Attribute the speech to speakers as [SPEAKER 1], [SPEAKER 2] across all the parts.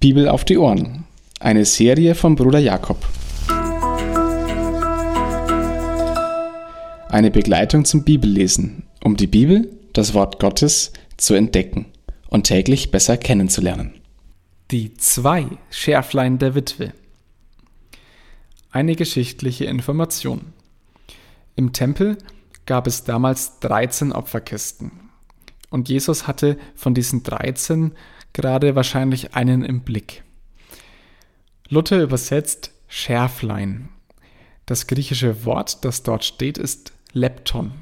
[SPEAKER 1] Bibel auf die Ohren. Eine Serie von Bruder Jakob. Eine Begleitung zum Bibellesen, um die Bibel, das Wort Gottes, zu entdecken und täglich besser kennenzulernen.
[SPEAKER 2] Die zwei Schärflein der Witwe. Eine geschichtliche Information. Im Tempel gab es damals 13 Opferkisten. Und Jesus hatte von diesen 13 gerade wahrscheinlich einen im Blick. Luther übersetzt Schärflein. Das griechische Wort, das dort steht, ist Lepton.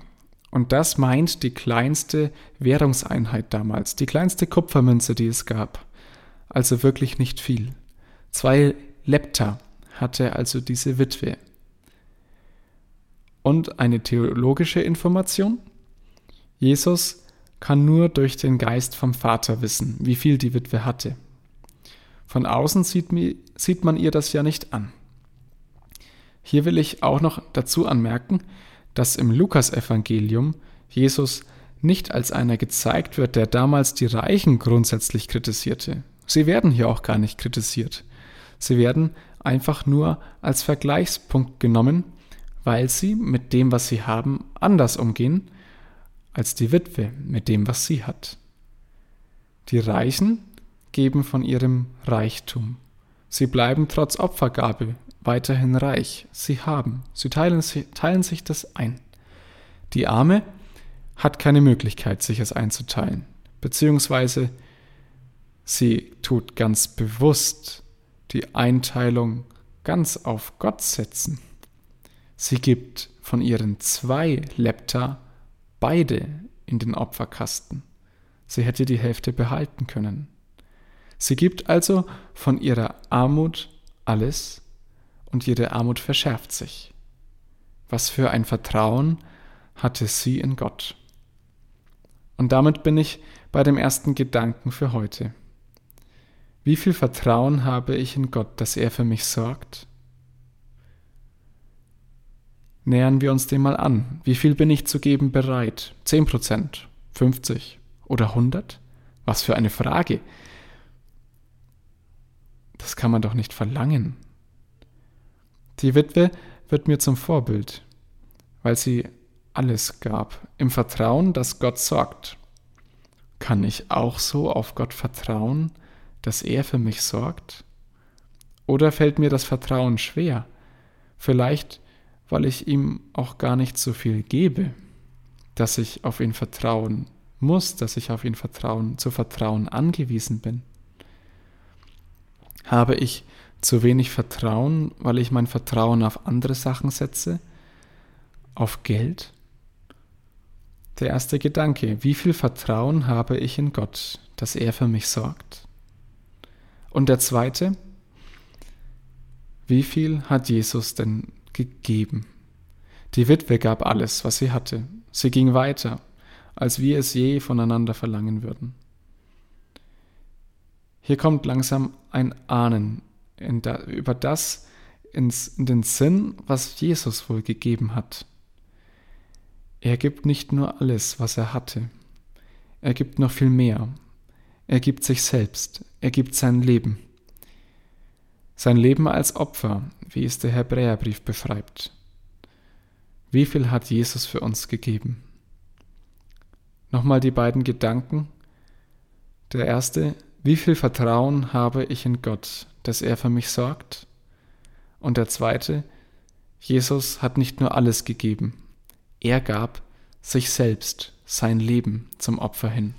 [SPEAKER 2] Und das meint die kleinste Währungseinheit damals, die kleinste Kupfermünze, die es gab. Also wirklich nicht viel. Zwei Lepta hatte also diese Witwe. Und eine theologische Information. Jesus kann nur durch den Geist vom Vater wissen, wie viel die Witwe hatte. Von außen sieht, man ihr das ja nicht an. Hier will ich auch noch dazu anmerken, dass im Lukasevangelium Jesus nicht als einer gezeigt wird, der damals die Reichen grundsätzlich kritisierte. Sie werden hier auch gar nicht kritisiert. Sie werden einfach nur als Vergleichspunkt genommen, weil sie mit dem, was sie haben, anders umgehen als die Witwe mit dem, was sie hat. Die Reichen geben von ihrem Reichtum. Sie bleiben trotz Opfergabe weiterhin reich. Sie haben, sie teilen, teilen sich das ein. Die Arme hat keine Möglichkeit, sich es einzuteilen, beziehungsweise sie tut ganz bewusst die Einteilung ganz auf Gott setzen. Sie gibt von ihren zwei Lepta beide in den Opferkasten. Sie hätte die Hälfte behalten können. Sie gibt also von ihrer Armut alles und ihre Armut verschärft sich. Was für ein Vertrauen hatte sie in Gott. Und damit bin ich bei dem ersten Gedanken für heute. Wie viel Vertrauen habe ich in Gott, dass er für mich sorgt? Nähern wir uns dem mal an. Wie viel bin ich zu geben bereit? 10 Prozent, 50 oder 100? Was für eine Frage. Das kann man doch nicht verlangen. Die Witwe wird mir zum Vorbild, weil sie alles gab, im Vertrauen, dass Gott sorgt. Kann ich auch so auf Gott vertrauen, dass er für mich sorgt? Oder fällt mir das Vertrauen schwer? Vielleicht weil ich ihm auch gar nicht so viel gebe, dass ich auf ihn vertrauen muss, dass ich auf ihn vertrauen, zu vertrauen angewiesen bin? Habe ich zu wenig Vertrauen, weil ich mein Vertrauen auf andere Sachen setze? Auf Geld? Der erste Gedanke, wie viel Vertrauen habe ich in Gott, dass er für mich sorgt? Und der zweite, wie viel hat Jesus denn gegeben. Die Witwe gab alles, was sie hatte. Sie ging weiter, als wir es je voneinander verlangen würden. Hier kommt langsam ein Ahnen da, über das ins, in den Sinn, was Jesus wohl gegeben hat. Er gibt nicht nur alles, was er hatte. Er gibt noch viel mehr. Er gibt sich selbst. Er gibt sein Leben. Sein Leben als Opfer, wie es der Hebräerbrief beschreibt. Wie viel hat Jesus für uns gegeben? Nochmal die beiden Gedanken. Der erste, wie viel Vertrauen habe ich in Gott, dass er für mich sorgt? Und der zweite, Jesus hat nicht nur alles gegeben, er gab sich selbst, sein Leben zum Opfer hin.